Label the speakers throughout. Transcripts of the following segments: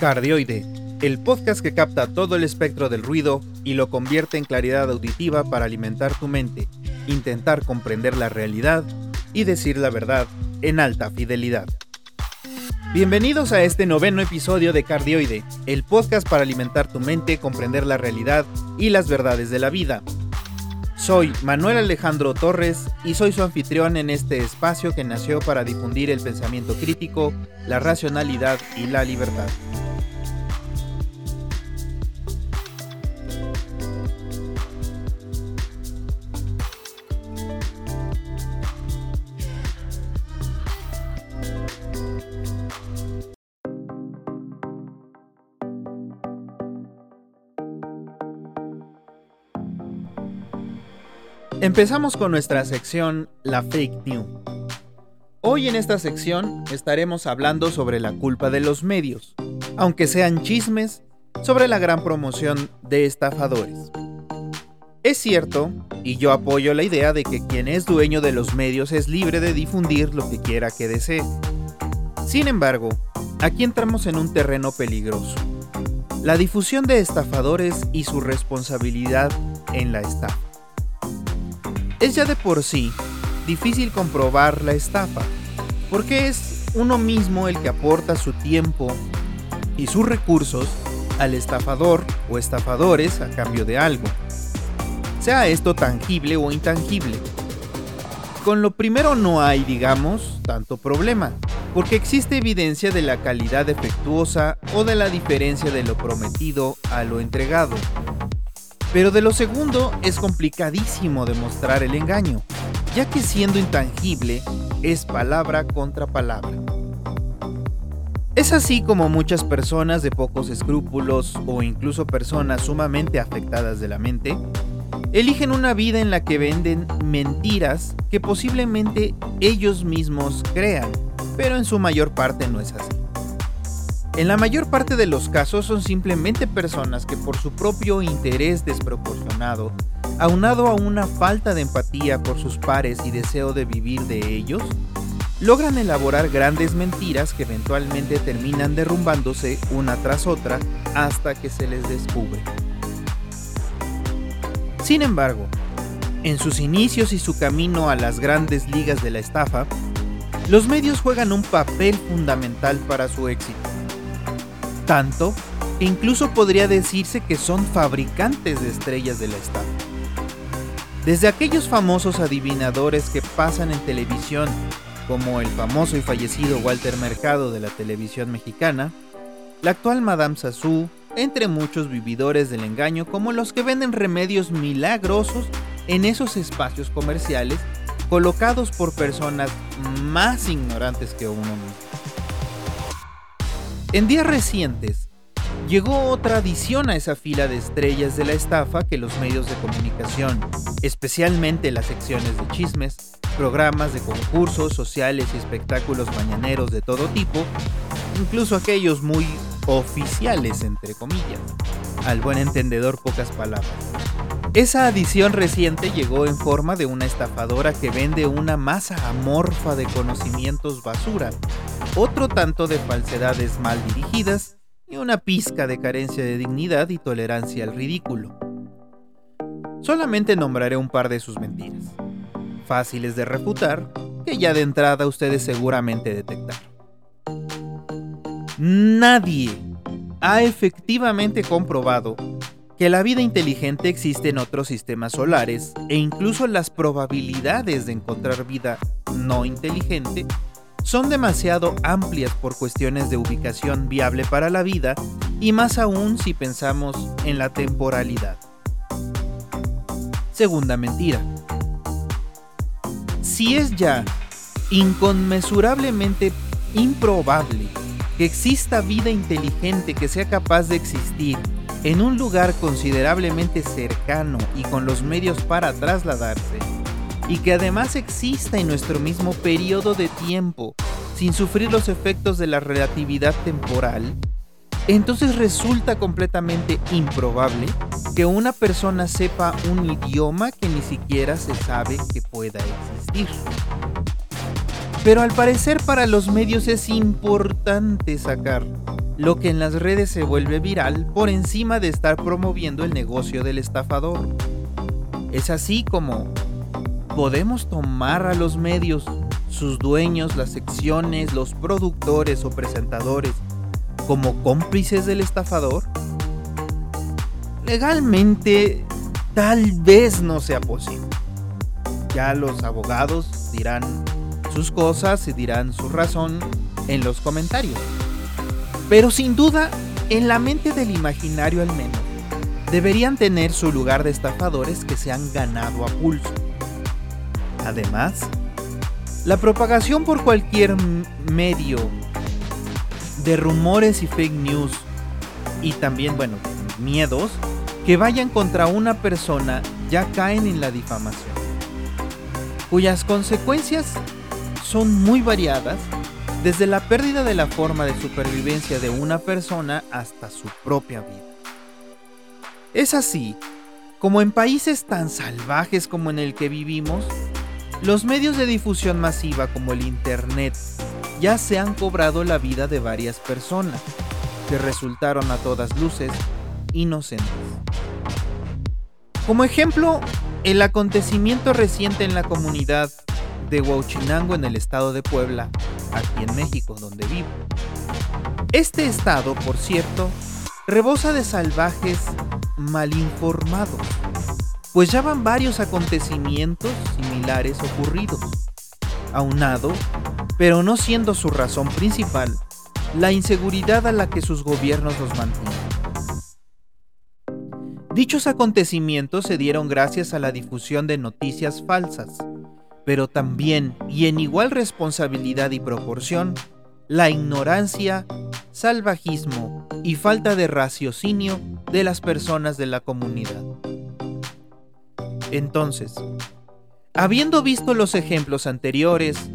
Speaker 1: Cardioide, el podcast que capta todo el espectro del ruido y lo convierte en claridad auditiva para alimentar tu mente, intentar comprender la realidad y decir la verdad en alta fidelidad. Bienvenidos a este noveno episodio de Cardioide, el podcast para alimentar tu mente, comprender la realidad y las verdades de la vida. Soy Manuel Alejandro Torres y soy su anfitrión en este espacio que nació para difundir el pensamiento crítico, la racionalidad y la libertad. Empezamos con nuestra sección La Fake News. Hoy en esta sección estaremos hablando sobre la culpa de los medios, aunque sean chismes, sobre la gran promoción de estafadores. Es cierto, y yo apoyo la idea de que quien es dueño de los medios es libre de difundir lo que quiera que desee. Sin embargo, aquí entramos en un terreno peligroso. La difusión de estafadores y su responsabilidad en la estafa. Es ya de por sí difícil comprobar la estafa, porque es uno mismo el que aporta su tiempo y sus recursos al estafador o estafadores a cambio de algo, sea esto tangible o intangible. Con lo primero no hay, digamos, tanto problema, porque existe evidencia de la calidad defectuosa o de la diferencia de lo prometido a lo entregado. Pero de lo segundo es complicadísimo demostrar el engaño, ya que siendo intangible es palabra contra palabra. Es así como muchas personas de pocos escrúpulos o incluso personas sumamente afectadas de la mente eligen una vida en la que venden mentiras que posiblemente ellos mismos crean, pero en su mayor parte no es así. En la mayor parte de los casos son simplemente personas que por su propio interés desproporcionado, aunado a una falta de empatía por sus pares y deseo de vivir de ellos, logran elaborar grandes mentiras que eventualmente terminan derrumbándose una tras otra hasta que se les descubre. Sin embargo, en sus inicios y su camino a las grandes ligas de la estafa, los medios juegan un papel fundamental para su éxito tanto que incluso podría decirse que son fabricantes de estrellas de la estafa. Desde aquellos famosos adivinadores que pasan en televisión, como el famoso y fallecido Walter Mercado de la televisión mexicana, la actual Madame Sassou, entre muchos vividores del engaño como los que venden remedios milagrosos en esos espacios comerciales colocados por personas más ignorantes que uno mismo. En días recientes, llegó otra adición a esa fila de estrellas de la estafa que los medios de comunicación, especialmente las secciones de chismes, programas de concursos sociales y espectáculos mañaneros de todo tipo, incluso aquellos muy oficiales, entre comillas. Al buen entendedor pocas palabras. Esa adición reciente llegó en forma de una estafadora que vende una masa amorfa de conocimientos basura, otro tanto de falsedades mal dirigidas y una pizca de carencia de dignidad y tolerancia al ridículo. Solamente nombraré un par de sus mentiras, fáciles de refutar, que ya de entrada ustedes seguramente detectaron. Nadie ha efectivamente comprobado que la vida inteligente existe en otros sistemas solares e incluso las probabilidades de encontrar vida no inteligente son demasiado amplias por cuestiones de ubicación viable para la vida y más aún si pensamos en la temporalidad. Segunda mentira. Si es ya. Inconmensurablemente improbable que exista vida inteligente que sea capaz de existir en un lugar considerablemente cercano y con los medios para trasladarse, y que además exista en nuestro mismo periodo de tiempo sin sufrir los efectos de la relatividad temporal, entonces resulta completamente improbable que una persona sepa un idioma que ni siquiera se sabe que pueda existir. Pero al parecer para los medios es importante sacar lo que en las redes se vuelve viral por encima de estar promoviendo el negocio del estafador. Es así como podemos tomar a los medios, sus dueños, las secciones, los productores o presentadores, como cómplices del estafador. Legalmente, tal vez no sea posible. Ya los abogados dirán sus cosas y dirán su razón en los comentarios. Pero sin duda, en la mente del imaginario al menos, deberían tener su lugar de estafadores que se han ganado a pulso. Además, la propagación por cualquier medio de rumores y fake news y también, bueno, miedos que vayan contra una persona ya caen en la difamación, cuyas consecuencias son muy variadas desde la pérdida de la forma de supervivencia de una persona hasta su propia vida. Es así como en países tan salvajes como en el que vivimos, los medios de difusión masiva como el Internet ya se han cobrado la vida de varias personas, que resultaron a todas luces inocentes. Como ejemplo, el acontecimiento reciente en la comunidad de Huachinango en el estado de Puebla, aquí en México, donde vivo. Este estado, por cierto, rebosa de salvajes malinformados, pues ya van varios acontecimientos similares ocurridos. Aunado pero no siendo su razón principal la inseguridad a la que sus gobiernos los mantienen. Dichos acontecimientos se dieron gracias a la difusión de noticias falsas, pero también, y en igual responsabilidad y proporción, la ignorancia, salvajismo y falta de raciocinio de las personas de la comunidad. Entonces, habiendo visto los ejemplos anteriores,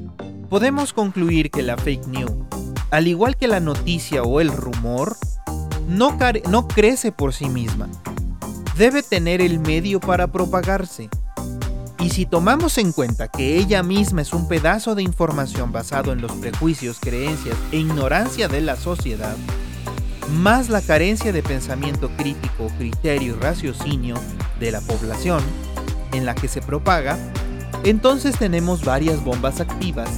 Speaker 1: podemos concluir que la fake news, al igual que la noticia o el rumor, no, crece por sí misma. Debe tener el medio para propagarse. Y si tomamos en cuenta que ella misma es un pedazo de información basado en los prejuicios, creencias e ignorancia de la sociedad, más la carencia de pensamiento crítico, criterio y raciocinio de la población en la que se propaga, entonces tenemos varias bombas activas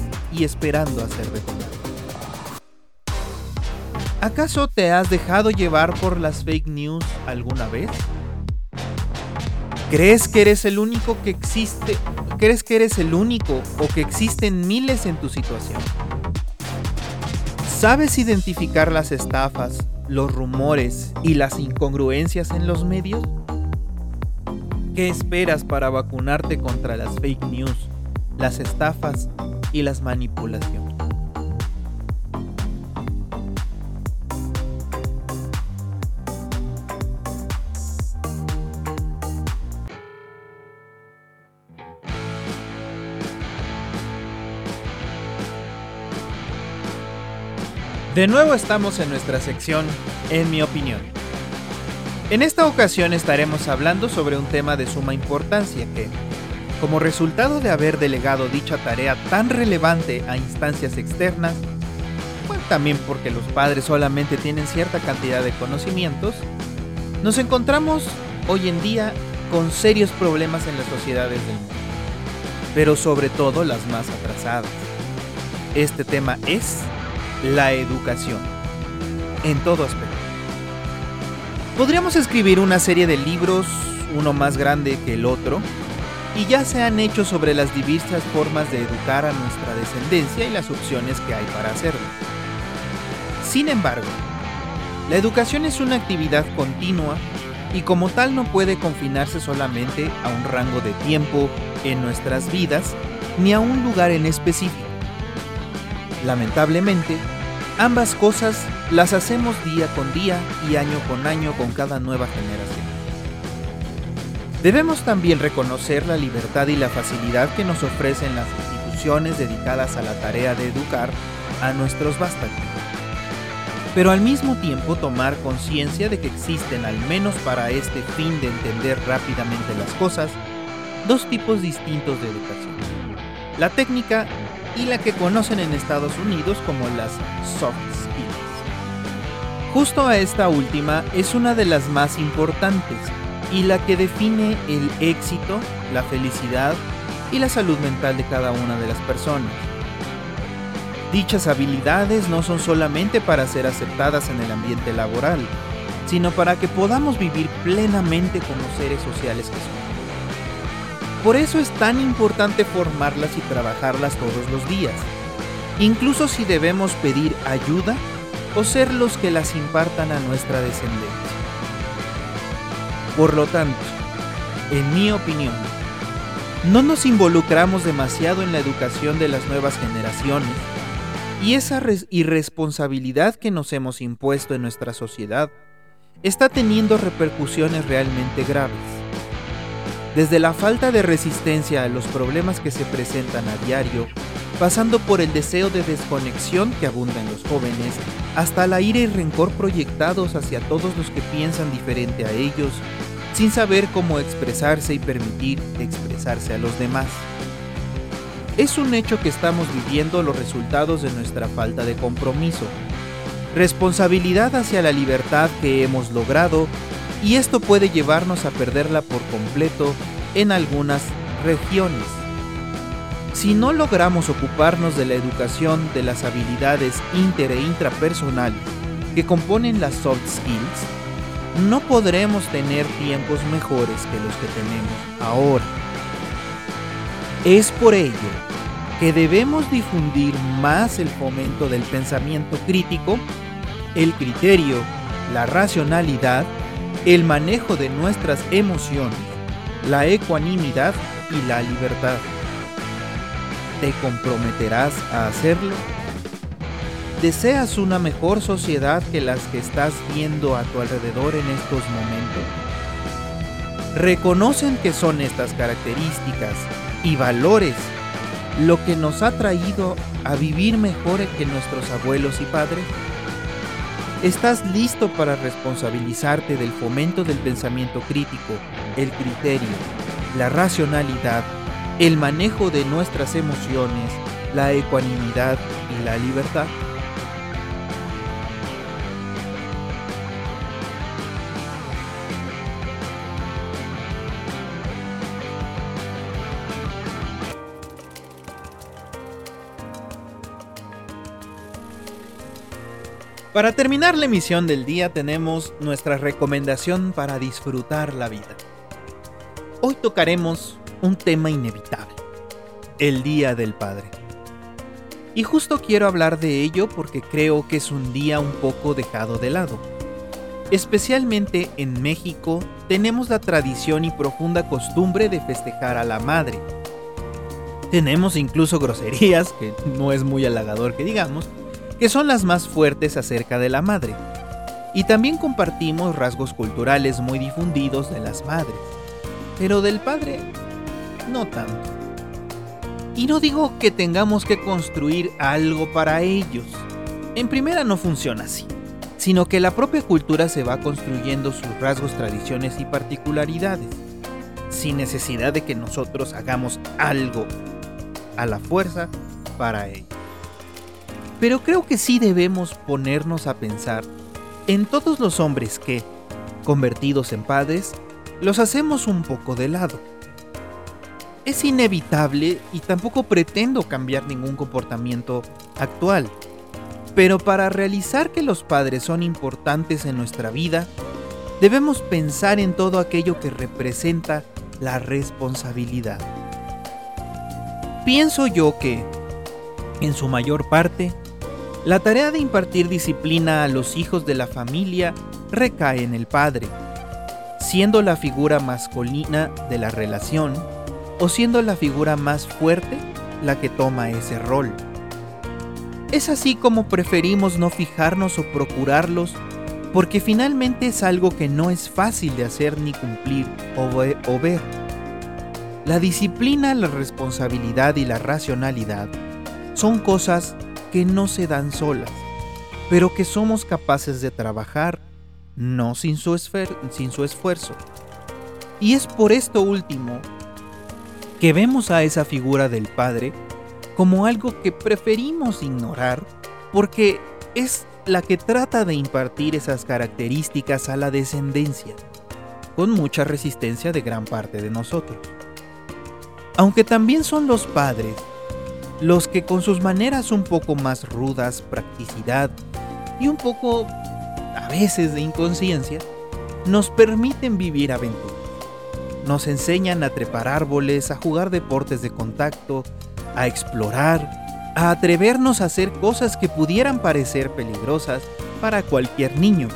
Speaker 1: esperando a ser detonadas. ¿Acaso te has dejado llevar por las fake news alguna vez? ¿Crees que eres el único que existe? ¿Crees que eres el único o que existen miles en tu situación? ¿Sabes identificar las estafas, los rumores y las incongruencias en los medios? ¿Qué esperas para vacunarte contra las fake news, las estafas y las manipulaciones? De nuevo estamos en nuestra sección En mi opinión. En esta ocasión estaremos hablando sobre un tema de suma importancia que, como resultado de haber delegado dicha tarea tan relevante a instancias externas, bueno, también porque los padres solamente tienen cierta cantidad de conocimientos, nos encontramos hoy en día con serios problemas en las sociedades del mundo, pero sobre todo las más atrasadas. Este tema es la educación, en todo aspecto. Podríamos escribir una serie de libros, uno más grande que el otro, y ya se han hecho sobre las diversas formas de educar a nuestra descendencia y las opciones que hay para hacerlo. Sin embargo, la educación es una actividad continua y como tal no puede confinarse solamente a un rango de tiempo en nuestras vidas ni a un lugar en específico. Lamentablemente, Ambas cosas las hacemos día con día y año con año con cada nueva generación. Debemos también reconocer la libertad y la facilidad que nos ofrecen las instituciones dedicadas a la tarea de educar a nuestros vástagos. Pero al mismo tiempo tomar conciencia de que existen, al menos para este fin de entender rápidamente las cosas, dos tipos distintos de educación. La técnica y la que conocen en Estados Unidos como las soft skills. Justo a esta última es una de las más importantes y la que define el éxito, la felicidad y la salud mental de cada una de las personas. Dichas habilidades no son solamente para ser aceptadas en el ambiente laboral, sino para que podamos vivir plenamente como seres sociales que somos. Por eso es tan importante formarlas y trabajarlas todos los días, incluso si debemos pedir ayuda o ser los que las impartan a nuestra descendencia. Por lo tanto, en mi opinión, no nos involucramos demasiado en la educación de las nuevas generaciones y esa irresponsabilidad que nos hemos impuesto en nuestra sociedad está teniendo repercusiones realmente graves. Desde la falta de resistencia a los problemas que se presentan a diario, pasando por el deseo de desconexión que abunda en los jóvenes, hasta la ira y rencor proyectados hacia todos los que piensan diferente a ellos, sin saber cómo expresarse y permitir expresarse a los demás. Es un hecho que estamos viviendo los resultados de nuestra falta de compromiso, responsabilidad hacia la libertad que hemos logrado y esto puede llevarnos a perderla por completo en algunas regiones. Si no logramos ocuparnos de la educación de las habilidades inter e intrapersonales que componen las soft skills, no podremos tener tiempos mejores que los que tenemos ahora. Es por ello que debemos difundir más el fomento del pensamiento crítico, el criterio, la racionalidad, el manejo de nuestras emociones, la ecuanimidad y la libertad. ¿Te comprometerás a hacerlo? ¿Deseas una mejor sociedad que las que estás viendo a tu alrededor en estos momentos? ¿Reconocen que son estas características y valores lo que nos ha traído a vivir mejor que nuestros abuelos y padres? ¿Estás listo para responsabilizarte del fomento del pensamiento crítico, el criterio, la racionalidad, el manejo de nuestras emociones, la ecuanimidad y la libertad? Para terminar la emisión del día tenemos nuestra recomendación para disfrutar la vida. Hoy tocaremos un tema inevitable, el Día del Padre. Y justo quiero hablar de ello porque creo que es un día un poco dejado de lado. Especialmente en México tenemos la tradición y profunda costumbre de festejar a la madre. Tenemos incluso groserías, que no es muy halagador que digamos, que son las más fuertes acerca de la madre. Y también compartimos rasgos culturales muy difundidos de las madres, pero del padre no tanto. Y no digo que tengamos que construir algo para ellos. En primera no funciona así, sino que la propia cultura se va construyendo sus rasgos, tradiciones y particularidades, sin necesidad de que nosotros hagamos algo a la fuerza para ellos. Pero creo que sí debemos ponernos a pensar en todos los hombres que, convertidos en padres, los hacemos un poco de lado. Es inevitable y tampoco pretendo cambiar ningún comportamiento actual. Pero para realizar que los padres son importantes en nuestra vida, debemos pensar en todo aquello que representa la responsabilidad. Pienso yo que, en su mayor parte, la tarea de impartir disciplina a los hijos de la familia recae en el padre, siendo la figura masculina de la relación o siendo la figura más fuerte la que toma ese rol. Es así como preferimos no fijarnos o procurarlos porque finalmente es algo que no es fácil de hacer ni cumplir o, ver. La disciplina, la responsabilidad y la racionalidad son cosas que no se dan solas, pero que somos capaces de trabajar no sin su, sin su esfuerzo. Y es por esto último que vemos a esa figura del Padre como algo que preferimos ignorar porque es la que trata de impartir esas características a la descendencia, con mucha resistencia de gran parte de nosotros. Aunque también son los padres los que con sus maneras un poco más rudas, practicidad y un poco a veces de inconsciencia, nos permiten vivir aventuras. Nos enseñan a trepar árboles, a jugar deportes de contacto, a explorar, a atrevernos a hacer cosas que pudieran parecer peligrosas para cualquier niño,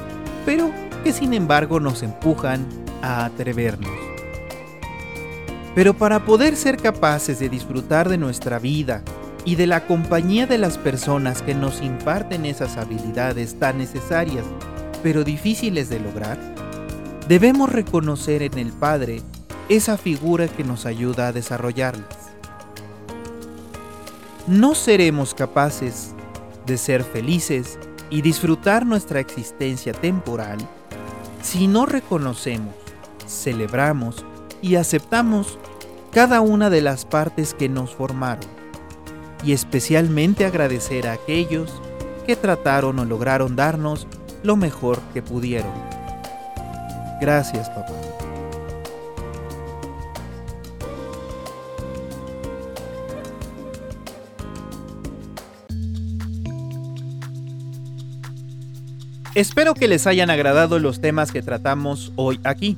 Speaker 1: pero que sin embargo nos empujan a atrevernos. Pero para poder ser capaces de disfrutar de nuestra vida y de la compañía de las personas que nos imparten esas habilidades tan necesarias, pero difíciles de lograr, debemos reconocer en el Padre esa figura que nos ayuda a desarrollarlas. No seremos capaces de ser felices y disfrutar nuestra existencia temporal si no reconocemos, celebramos y aceptamos cada una de las partes que nos formaron, y especialmente agradecer a aquellos que trataron o lograron darnos lo mejor que pudieron. Gracias, papá. Espero que les hayan agradado los temas que tratamos hoy aquí.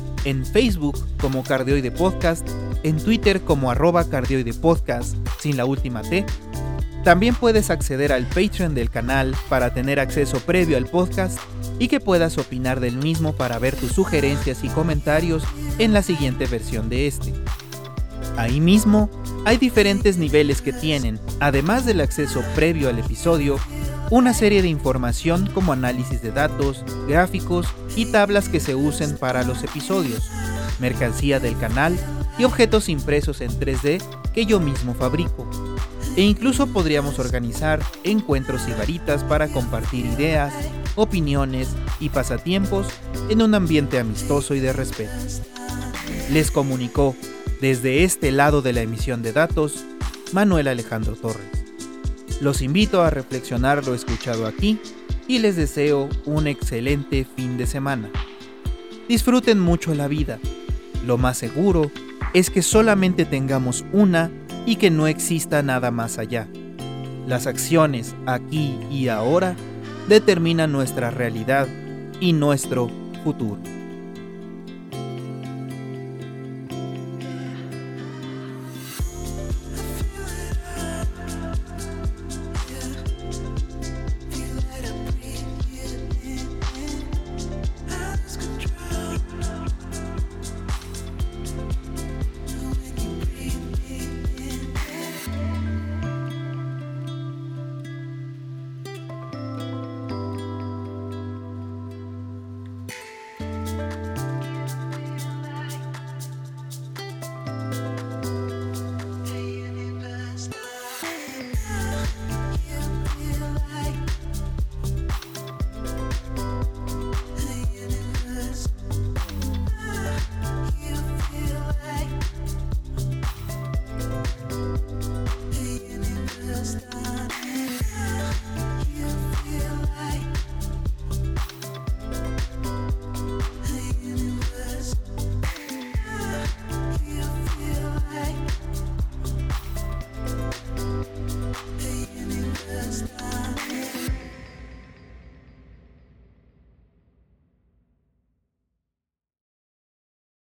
Speaker 1: en Facebook como Cardioide Podcast, en Twitter como arroba Cardioide Podcast sin la última T. También puedes acceder al Patreon del canal para tener acceso previo al podcast y que puedas opinar del mismo para ver tus sugerencias y comentarios en la siguiente versión de este. Ahí mismo hay diferentes niveles que tienen, además del acceso previo al episodio, una serie de información como análisis de datos, gráficos y tablas que se usen para los episodios, mercancía del canal y objetos impresos en 3D que yo mismo fabrico. E incluso podríamos organizar encuentros y varitas para compartir ideas, opiniones y pasatiempos en un ambiente amistoso y de respeto. Les comunicó desde este lado de la emisión de datos Manuel Alejandro Torres. Los invito a reflexionar lo escuchado aquí y les deseo un excelente fin de semana. Disfruten mucho la vida. Lo más seguro es que solamente tengamos una y que no exista nada más allá. Las acciones aquí y ahora determinan nuestra realidad y nuestro futuro.